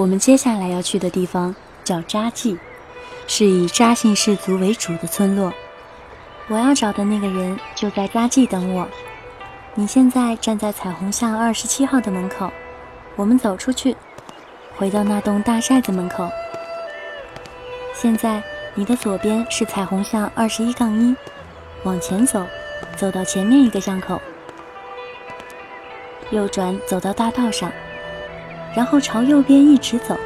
我们接下来要去的地方叫扎记，是以扎姓氏族为主的村落。我要找的那个人就在扎记等我。你现在站在彩虹巷二十七号的门口，我们走出去，回到那栋大寨子门口。现在你的左边是彩虹巷二十一杠一，往前走，走到前面一个巷口，右转走到大道上。然后朝右边一直走，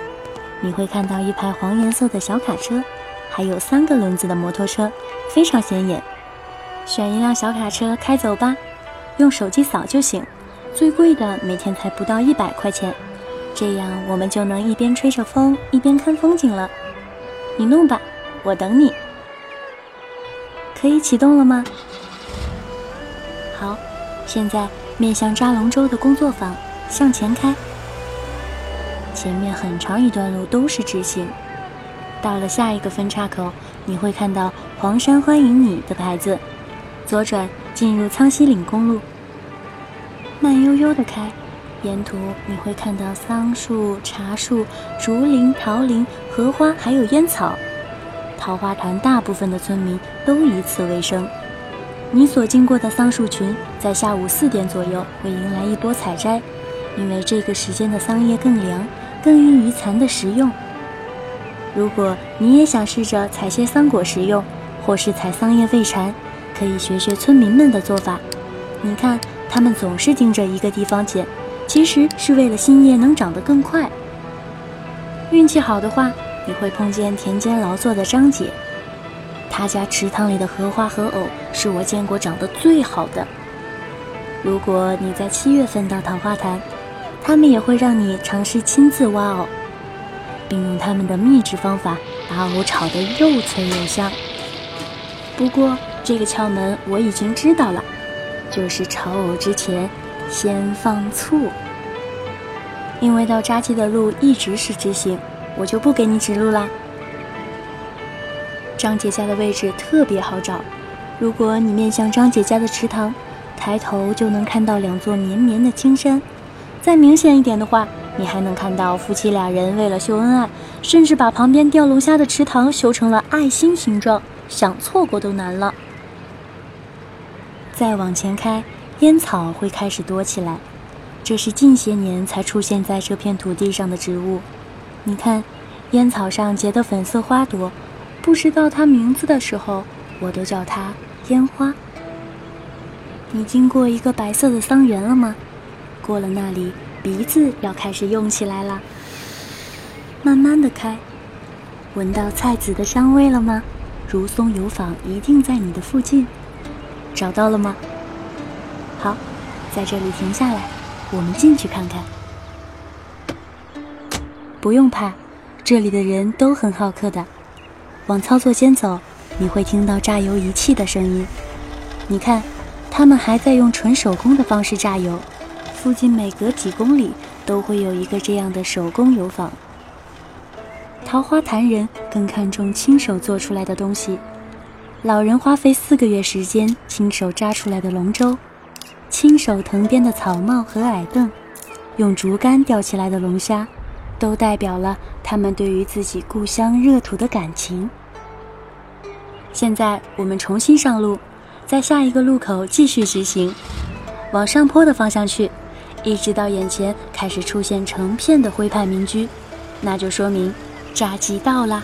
你会看到一排黄颜色的小卡车，还有三个轮子的摩托车，非常显眼。选一辆小卡车开走吧，用手机扫就行。最贵的每天才不到一百块钱，这样我们就能一边吹着风一边看风景了。你弄吧，我等你。可以启动了吗？好，现在面向扎龙舟的工作坊向前开。前面很长一段路都是直行，到了下一个分岔口，你会看到“黄山欢迎你”的牌子，左转进入苍溪岭公路。慢悠悠的开，沿途你会看到桑树、茶树、竹林、桃林、荷花，还有烟草。桃花潭大部分的村民都以此为生。你所经过的桑树群，在下午四点左右会迎来一波采摘，因为这个时间的桑叶更凉。更易于蚕的食用。如果你也想试着采些桑果食用，或是采桑叶喂蚕，可以学学村民们的做法。你看，他们总是盯着一个地方捡，其实是为了新叶能长得更快。运气好的话，你会碰见田间劳作的张姐，她家池塘里的荷花和藕是我见过长得最好的。如果你在七月份到桃花潭，他们也会让你尝试亲自挖藕，并用他们的秘制方法把藕炒得又脆又香。不过这个窍门我已经知道了，就是炒藕之前先放醋。因为到扎基的路一直是直行，我就不给你指路啦。张姐家的位置特别好找，如果你面向张姐家的池塘，抬头就能看到两座绵绵的青山。再明显一点的话，你还能看到夫妻俩人为了秀恩爱，甚至把旁边钓龙虾的池塘修成了爱心形状，想错过都难了。再往前开，烟草会开始多起来，这是近些年才出现在这片土地上的植物。你看，烟草上结的粉色花朵，不知道它名字的时候，我都叫它烟花。你经过一个白色的桑园了吗？过了那里，鼻子要开始用起来了。慢慢的开，闻到菜籽的香味了吗？如松油坊一定在你的附近，找到了吗？好，在这里停下来，我们进去看看。不用怕，这里的人都很好客的。往操作间走，你会听到榨油仪器的声音。你看，他们还在用纯手工的方式榨油。附近每隔几公里都会有一个这样的手工油坊。桃花潭人更看重亲手做出来的东西，老人花费四个月时间亲手扎出来的龙舟，亲手藤编的草帽和矮凳，用竹竿吊起来的龙虾，都代表了他们对于自己故乡热土的感情。现在我们重新上路，在下一个路口继续直行，往上坡的方向去。一直到眼前开始出现成片的徽派民居，那就说明扎基到了。